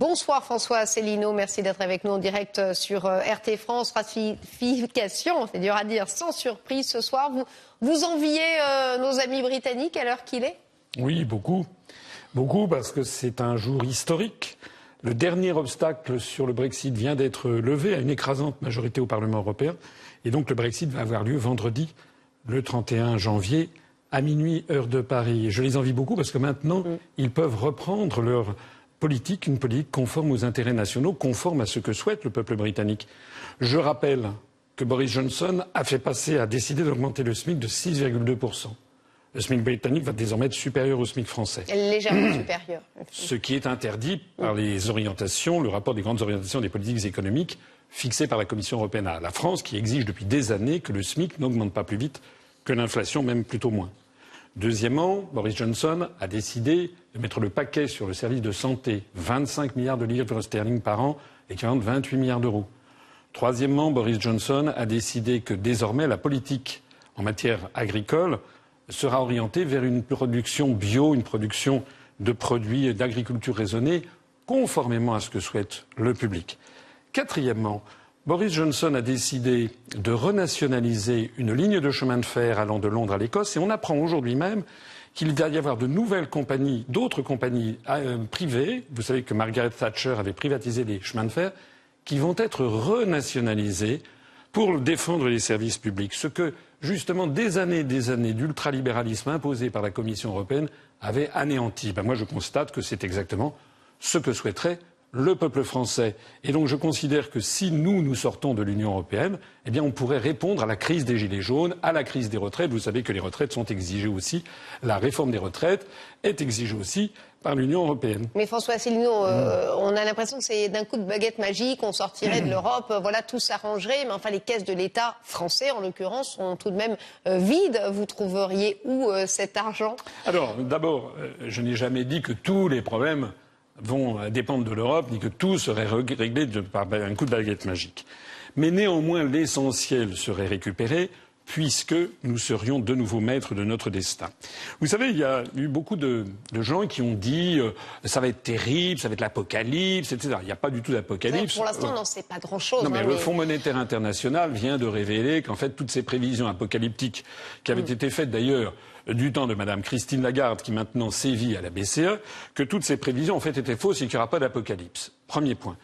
Bonsoir François Asselineau, merci d'être avec nous en direct sur RT France. Ratification, c'est dur à dire, sans surprise ce soir. Vous, vous enviez nos amis britanniques à l'heure qu'il est? Oui, beaucoup. Beaucoup parce que c'est un jour historique. Le dernier obstacle sur le Brexit vient d'être levé à une écrasante majorité au Parlement européen. Et donc le Brexit va avoir lieu vendredi, le 31 janvier, à minuit, heure de Paris. je les envie beaucoup parce que maintenant, mm. ils peuvent reprendre leur politique, une politique conforme aux intérêts nationaux, conforme à ce que souhaite le peuple britannique. Je rappelle que Boris Johnson a fait passer, a décidé d'augmenter le SMIC de 6,2%. Le SMIC britannique va désormais être supérieur au SMIC français. Légèrement supérieur. Ce qui est interdit par les orientations, le rapport des grandes orientations des politiques économiques fixées par la Commission européenne à la France, qui exige depuis des années que le SMIC n'augmente pas plus vite que l'inflation, même plutôt moins. Deuxièmement, Boris Johnson a décidé de mettre le paquet sur le service de santé, 25 milliards de livres sterling par an, équivalent de 28 milliards d'euros. Troisièmement, Boris Johnson a décidé que désormais la politique en matière agricole sera orientée vers une production bio, une production de produits d'agriculture raisonnée, conformément à ce que souhaite le public. Quatrièmement, Boris Johnson a décidé de renationaliser une ligne de chemin de fer allant de Londres à l'Écosse et on apprend aujourd'hui même qu'il va y avoir de nouvelles compagnies, d'autres compagnies euh, privées. Vous savez que Margaret Thatcher avait privatisé les chemins de fer qui vont être renationalisées pour défendre les services publics. Ce que justement des années et des années d'ultralibéralisme imposé par la Commission européenne avait anéanti. Ben moi, je constate que c'est exactement ce que souhaiterait le peuple français. Et donc je considère que si nous, nous sortons de l'Union européenne, eh bien on pourrait répondre à la crise des gilets jaunes, à la crise des retraites. Vous savez que les retraites sont exigées aussi. La réforme des retraites est exigée aussi par l'Union européenne. Mais François Asselineau, euh, on a l'impression que c'est d'un coup de baguette magique, on sortirait de l'Europe, euh, voilà, tout s'arrangerait. Mais enfin, les caisses de l'État français, en l'occurrence, sont tout de même euh, vides. Vous trouveriez où cet argent? Alors, d'abord, je n'ai jamais dit que tous les problèmes vont dépendre de l'Europe, ni que tout serait réglé par un coup de baguette magique. Mais néanmoins, l'essentiel serait récupéré puisque nous serions de nouveau maîtres de notre destin. Vous savez, il y a eu beaucoup de, gens qui ont dit euh, ça va être terrible, ça va être l'apocalypse, etc. Il n'y a pas du tout d'apocalypse. Pour l'instant, on n'en sait pas grand-chose. Non, mais, hein, le Fonds monétaire international vient de révéler qu'en fait, toutes ces prévisions apocalyptiques qui avaient mm. été faites d'ailleurs du temps de Mme Christine Lagarde, qui maintenant sévit à la BCE, que toutes ces prévisions en fait étaient fausses et qu'il n'y aura pas d'apocalypse. Premier point.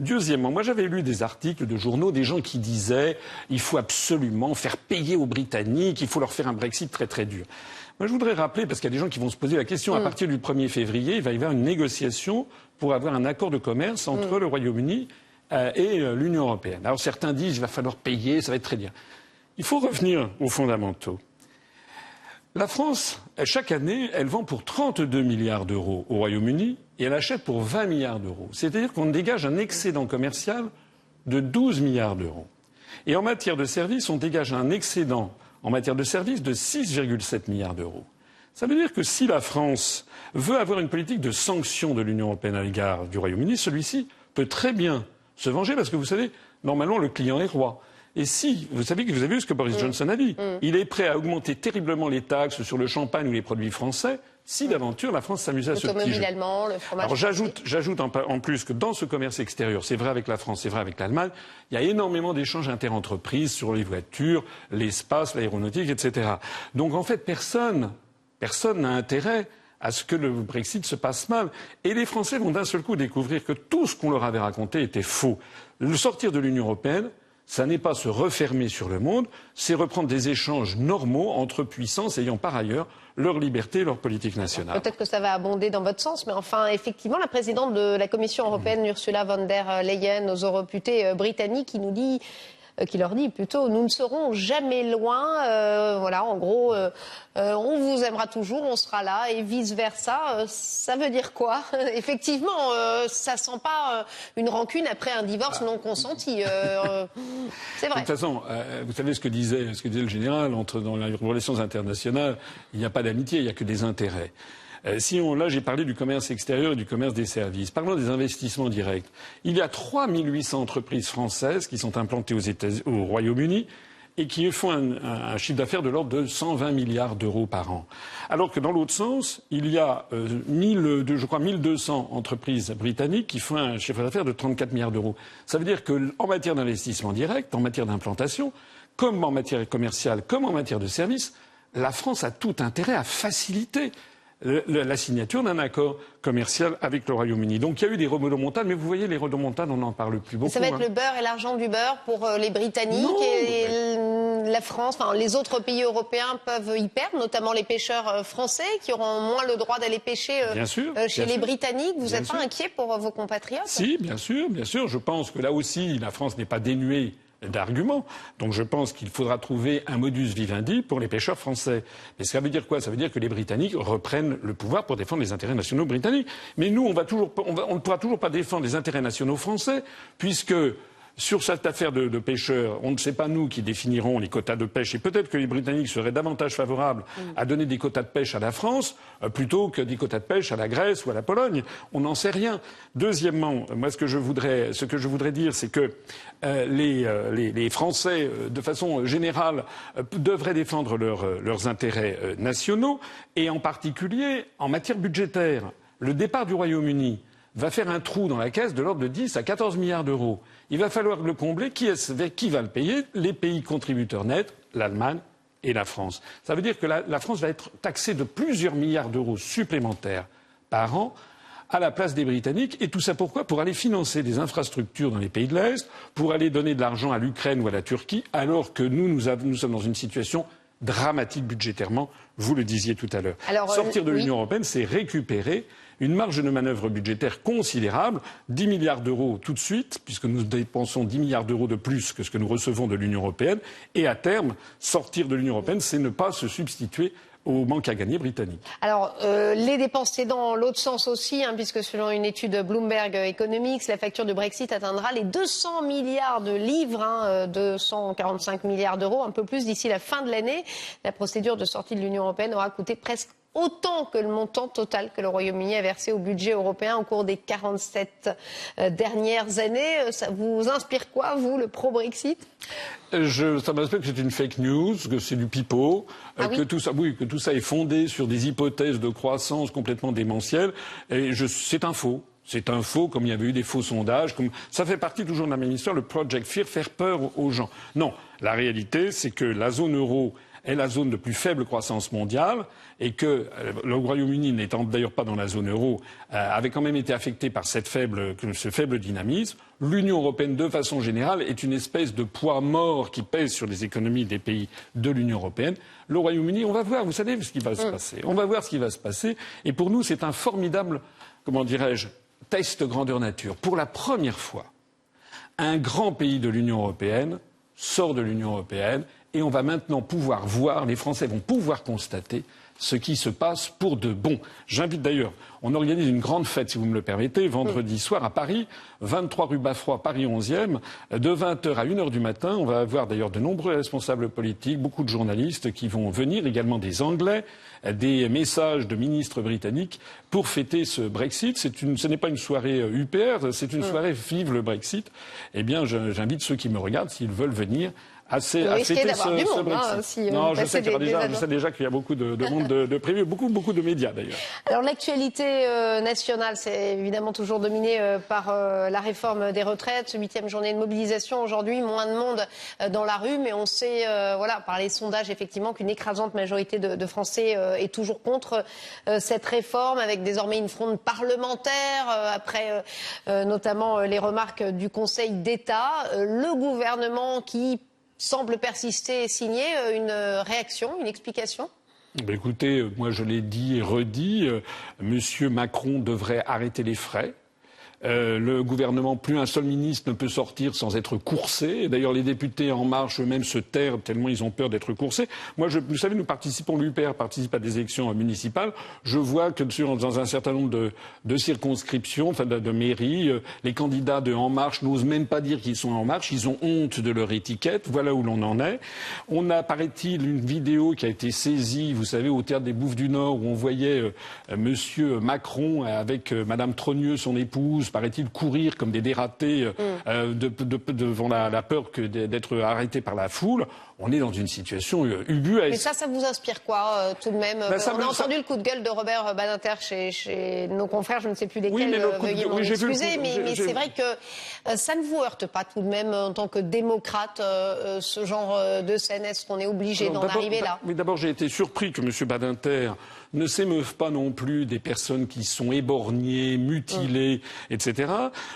Deuxièmement, moi j'avais lu des articles de journaux, des gens qui disaient il faut absolument faire payer aux Britanniques, il faut leur faire un Brexit très très dur. Moi je voudrais rappeler, parce qu'il y a des gens qui vont se poser la question, à mm. partir du 1er février, il va y avoir une négociation pour avoir un accord de commerce entre mm. le Royaume-Uni euh, et euh, l'Union européenne. Alors certains disent il va falloir payer, ça va être très bien. Il faut revenir aux fondamentaux. La France, chaque année, elle vend pour 32 milliards d'euros au Royaume-Uni et elle achète pour 20 milliards d'euros. C'est-à-dire qu'on dégage un excédent commercial de 12 milliards d'euros. Et en matière de services, on dégage un excédent en matière de services de 6,7 milliards d'euros. Ça veut dire que si la France veut avoir une politique de sanction de l'Union européenne à l'égard du Royaume-Uni, celui-ci peut très bien se venger parce que vous savez, normalement, le client est roi. Et si, vous savez que vous avez vu ce que Boris mm. Johnson a dit, mm. il est prêt à augmenter terriblement les taxes sur le champagne ou les produits français si d'aventure la France s'amusait à ce petit jeu. Allemand, le fromage Alors j'ajoute, j'ajoute en, plus que dans ce commerce extérieur, c'est vrai avec la France, c'est vrai avec l'Allemagne, il y a énormément d'échanges interentreprises sur les voitures, l'espace, l'aéronautique, etc. Donc en fait, personne, personne n'a intérêt à ce que le Brexit se passe mal. Et les Français vont d'un seul coup découvrir que tout ce qu'on leur avait raconté était faux. Le sortir de l'Union européenne, ça n'est pas se refermer sur le monde, c'est reprendre des échanges normaux entre puissances ayant par ailleurs leur liberté et leur politique nationale. Peut-être que ça va abonder dans votre sens, mais enfin, effectivement, la présidente de la Commission européenne, Ursula von der Leyen, aux europutés euh, britanniques, qui nous dit qui leur dit plutôt nous ne serons jamais loin. Euh, voilà, en gros, euh, on vous aimera toujours, on sera là et vice versa. ça veut dire quoi? Effectivement, ça sent pas une rancune après un divorce non consenti. c'est vrai. De toute façon, vous savez ce que disait ce que disait le général entre dans les relations internationales, il n'y a pas d'amitié, il n'y a que des intérêts. Euh, là, j'ai parlé du commerce extérieur et du commerce des services. Parlons des investissements directs. Il y a 3 800 entreprises françaises qui sont implantées aux États, au Royaume-Uni et qui font un, chiffre d'affaires de l'ordre de 120 milliards d'euros par an. Alors que dans l'autre sens, il y a euh, je crois 1200 entreprises britanniques qui font un chiffre d'affaires de 34 milliards d'euros. Ça veut dire qu'en matière d'investissement direct, en matière d'implantation, comme en matière commerciale, comme en matière de services, la France a tout intérêt à faciliter la signature d'un accord commercial avec le Royaume-Uni. Donc il y a eu des remontables, mais vous voyez, les remontables, on n'en parle plus beaucoup. Ça va être hein. le beurre et l'argent du beurre pour euh, les Britanniques et la France, enfin les autres pays européens peuvent y perdre, notamment les pêcheurs euh, français qui auront moins le droit d'aller pêcher euh, chez les Britanniques. Vous n'êtes pas inquiet pour vos compatriotes? Si, bien sûr, bien sûr. Je pense que là aussi, la France n'est pas dénuée d'arguments. Donc je pense qu'il faudra trouver un modus vivendi pour les pêcheurs français. Mais ça veut dire quoi? Ça veut dire que les Britanniques reprennent le pouvoir pour défendre les intérêts nationaux britanniques. Mais nous, on, va toujours, on ne pourra toujours pas défendre les intérêts nationaux français, puisque sur cette affaire de, pêcheurs, on ne sait pas nous qui définirons les quotas de pêche et peut-être que les Britanniques seraient davantage favorables mm. à donner des quotas de pêche à la France euh, plutôt que des quotas de pêche à la Grèce ou à la Pologne. On n'en sait rien. Deuxièmement, moi ce que je voudrais, ce que je voudrais dire, c'est que euh, euh, les, Français, de façon générale, devraient défendre leurs intérêts nationaux et en particulier en matière budgétaire. Le départ du Royaume-Uni va faire un trou dans la caisse de l'ordre de 10 à 14 milliards d'euros. Il va falloir le combler. Qui, qui va le payer? Les pays contributeurs nets, l'Allemagne et la France. Ça veut dire que la, France va être taxée de plusieurs milliards d'euros supplémentaires par an à la place des Britanniques. Et tout ça pourquoi? Pour aller financer des infrastructures dans les pays de l'Est, pour aller donner de l'argent à l'Ukraine ou à la Turquie, alors que nous, nous, sommes dans une situation dramatique budgétairement, vous le disiez tout à l'heure. Sortir de euh, l'Union européenne, c'est récupérer une marge de manœuvre budgétaire considérable, 10 milliards d'euros tout de suite, puisque nous dépensons 10 milliards d'euros de plus que ce que nous recevons de l'Union européenne, et à terme, sortir de l'Union européenne, c'est ne pas se substituer au manque à gagner britannique. Alors, euh, les dépenses, c'est dans l'autre sens aussi, hein, puisque selon une étude Bloomberg Economics, la facture de Brexit atteindra les 200 milliards de livres, hein, 245 euh, milliards d'euros, un peu plus d'ici la fin de l'année. La procédure de sortie de l'Union européenne aura coûté presque autant que le montant total que le Royaume-Uni a versé au budget européen au cours des 47 euh, dernières années. Euh, ça vous inspire quoi, vous, le pro-Brexit? Je, ça m'inspire que c'est une fake news, que c'est du pipeau, euh, ah que tout ça, oui, que tout ça est fondé sur des hypothèses de croissance complètement démentielles. Et c'est un faux. C'est un faux, comme il y avait eu des faux sondages. Comme... Ça fait partie toujours de la même histoire, le Project Fear, faire peur aux gens. Non, la réalité, c'est que la zone euro est la zone de plus faible croissance mondiale et que euh, le Royaume-Uni, n'étant d'ailleurs pas dans la zone euro, euh, avait quand même été affecté par cette faible, ce faible dynamisme. L'Union européenne, de façon générale, est une espèce de poids mort qui pèse sur les économies des pays de l'Union européenne. Le Royaume-Uni, on va voir, vous savez ce qui va se mm. passer. On va voir ce qui va se passer. Et pour nous, c'est un formidable, comment dirais-je, test grandeur nature. Pour la première fois, un grand pays de l'Union européenne sort de l'Union européenne et on va maintenant pouvoir voir, les Français vont pouvoir constater ce qui se passe pour de bon. J'invite d'ailleurs, on organise une grande fête, si vous me le permettez, vendredi soir à Paris, 23 rue Baffroy, Paris 11e, de 20h à 1h du matin. On va avoir d'ailleurs de nombreux responsables politiques, beaucoup de journalistes qui vont venir, également des Anglais, des messages de ministres britanniques pour fêter ce Brexit. ce n'est pas une soirée UPR, c'est une soirée Vive le Brexit. Eh bien, j'invite ceux qui me regardent, s'ils veulent venir, assez, à fêter ce, ce Brexit. Hein, non, je sais, déjà, je sais, déjà, qu'il y a beaucoup de, de monde de, de, prévu, beaucoup, beaucoup de médias d'ailleurs. Alors l'actualité euh, nationale, c'est évidemment toujours dominé euh, par euh, la réforme des retraites, huitième journée de mobilisation aujourd'hui, moins de monde dans la rue, mais on sait, voilà, par les sondages effectivement, qu'une écrasante majorité de, de Français est toujours contre cette réforme, avec désormais une fronde parlementaire après notamment les remarques du Conseil d'État, le gouvernement qui semble persister et signer euh, une euh, réaction, une explication? Ben, Écoutez, euh, moi je l'ai dit et redit, Monsieur Macron devrait arrêter les frais. Euh, le gouvernement, plus un seul ministre ne peut sortir sans être coursé. D'ailleurs, les députés En Marche eux-mêmes se tairent tellement ils ont peur d'être coursés. Moi, je, vous savez, nous participons, l'UPR participe à des élections municipales. Je vois que dans un certain nombre de, de circonscriptions, enfin de, mairies, euh, les candidats de En Marche n'osent même pas dire qu'ils sont En Marche. Ils ont honte de leur étiquette. Voilà où l'on en est. On a, paraît-il, une vidéo qui a été saisie, vous savez, au théâtre des Bouffes du Nord, où on voyait euh, Monsieur Macron avec Madame Trogneux, son épouse, paraît-il, courir comme des dératés euh, mm. euh, devant la, peur d'être arrêtés par la foule? On est dans une situation euh, ubuesque. Mais ça, ça vous inspire quoi, euh, tout de même Ben, ça On a ça- entendu le coup de gueule de Robert Badinter chez, chez nos confrères, je ne sais plus lesquels, Oui, mais le euh, coup de veuillez oui, excuser, mais, mais c'est vrai que euh, ça ne vous heurte pas tout de même, en tant que démocrate, euh, euh, ce genre euh, de scène? Est-ce qu'on est obligé d'en arriver là? Oui, d'abord, j'ai été surpris que M. Badinter ne s'émeuve pas non plus des personnes qui sont éborgnées, mutilées, etc.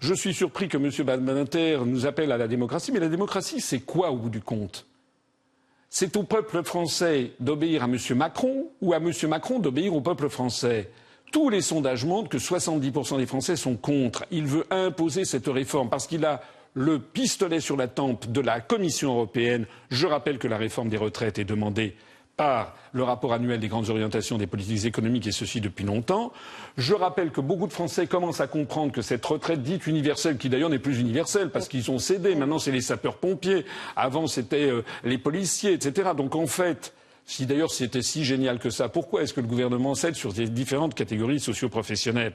Je suis surpris que M. Badinter nous appelle à la démocratie, mais la démocratie, c'est quoi au bout du compte? C'est au peuple français d'obéir à M. Macron ou à M. Macron d'obéir au peuple français tous les sondages montrent que 70% des Français sont contre. Il veut imposer cette réforme parce qu'il a le pistolet sur la tempe de la Commission européenne. Je rappelle que la réforme des retraites est demandée par le rapport annuel des grandes orientations des politiques économiques et ceci depuis longtemps. Je rappelle que beaucoup de Français commencent à comprendre que cette retraite dite universelle, qui d'ailleurs n'est plus universelle parce qu'ils ont cédé, maintenant c'est les sapeurs-pompiers, avant c'était euh, les policiers, etc. Donc en fait, si d'ailleurs c'était si génial que ça, pourquoi est-ce que le gouvernement cède sur ces différentes catégories socio-professionnelles?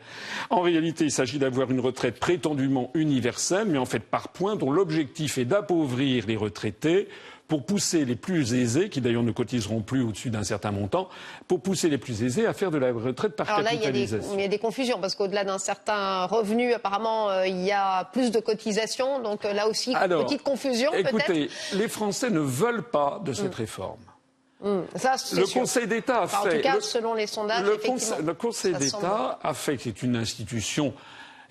En réalité, il s'agit d'avoir une retraite prétendument universelle, mais en fait par points, dont l'objectif est d'appauvrir les retraités pour pousser les plus aisés, qui d'ailleurs ne cotiseront plus au-dessus d'un certain montant, pour pousser les plus aisés à faire de la retraite par Alors là, il y, a des, capitalisation. il y a des confusions, parce qu'au-delà d'un certain revenu, apparemment, euh, il y a plus de cotisations. Donc euh, là aussi, Alors, petite confusion. Écoutez, les Français ne veulent pas de cette réforme. Ça, c'est Le sûr. Conseil d'État a Enfin, fait. en tout cas, le- selon les sondages, le, le Conseil d'État a fait c'est une institution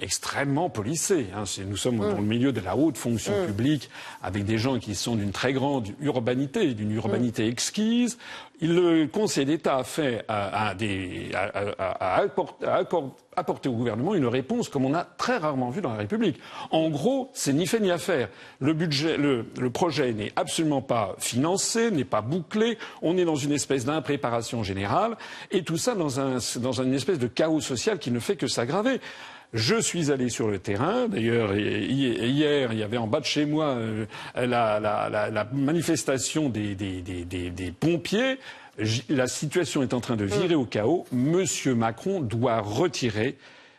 extrêmement policée. hein. Nous sommes dans le milieu de la haute fonction publique, avec des gens qui sont d'une très grande urbanité, d'une urbanité exquise. Le Conseil d'État a fait à, à des, à, apporter au gouvernement une réponse comme on a très rarement vu dans la République. En gros, c'est ni fait ni à faire. Le budget, le, le projet n'est absolument pas financé, n'est pas bouclé. On est dans une espèce d'impréparation générale, et tout ça dans, un, dans une espèce de chaos social qui ne fait que s'aggraver. Je suis allé sur le terrain. D'ailleurs, hi- hier, il y avait en bas de chez moi euh, la, la- la- la manifestation des, des- des- des- des pompiers. La situation est en train de virer au chaos. Monsieur Macron doit retirer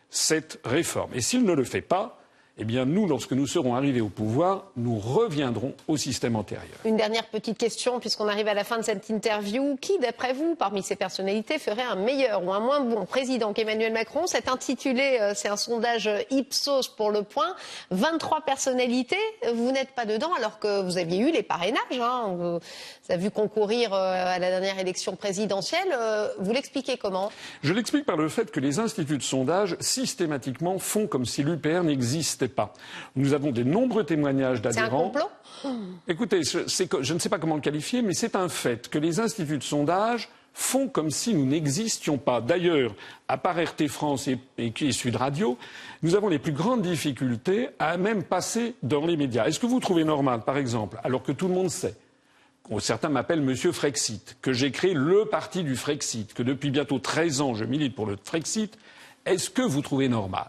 cette réforme. Et s'il ne le fait pas, eh bien, nous, lorsque nous serons arrivés au pouvoir, nous reviendrons au système antérieur. Une dernière petite question, puisqu'on arrive à la fin de cette interview. Qui, d'après vous, parmi ces personnalités, ferait un meilleur ou un moins bon président qu'Emmanuel Macron? C'est intitulé, euh, c'est un sondage Ipsos pour le point. 23 personnalités, vous n'êtes pas dedans alors que vous aviez eu les parrainages. Hein. Vous vous avez vu concourir euh, à la dernière élection présidentielle. Euh, Vous l'expliquez comment? Je l'explique par le fait que les instituts de sondage systématiquement font comme si l'UPR n'existait pas. Nous avons des nombreux témoignages C'est un d'adhérents. complot Écoutez, je, ne sais pas comment le qualifier, mais c'est un fait que les instituts de sondage font comme si nous n'existions pas. D'ailleurs, à part RT France et, et, et Sud Radio, nous avons les plus grandes difficultés à même passer dans les médias. Est-ce que vous trouvez normal, par exemple, alors que tout le monde sait Oh, Certains m'appellent Monsieur Frexit, que j'ai créé le parti du Frexit, que depuis bientôt 13 ans je milite pour le Frexit. Est-ce que vous trouvez normal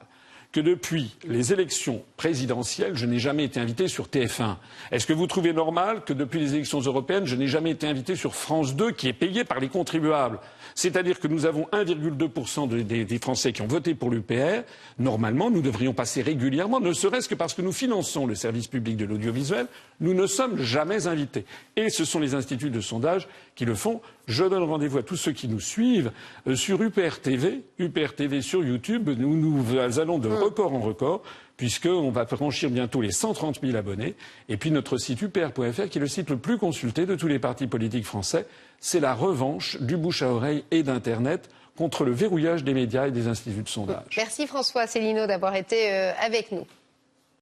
que depuis les élections présidentielles, je n'ai jamais été invité sur TF1 Est-ce que vous trouvez normal que depuis les élections européennes, je n'ai jamais été invité sur France 2, qui est payé par les contribuables? C'est-à-dire que nous avons 1,2% de- des, des Français qui ont voté pour l'UPR. Normalement, nous devrions passer régulièrement, ne serait-ce que parce que nous finançons le service public de l'audiovisuel, nous ne sommes jamais invités. Et ce sont les instituts de sondage qui le font. Je donne rendez-vous à tous ceux qui nous suivent euh, sur UPR TV, UPR TV sur YouTube. Nous, nous allons de record en record, puisqu'on va franchir bientôt les 130 000 abonnés. Et puis notre site upr.fr, qui est le site le plus consulté de tous les partis politiques français, c'est la revanche du bouche à oreille et d'Internet contre le verrouillage des médias et des instituts de sondage. Merci François Célineau d'avoir été euh, avec nous.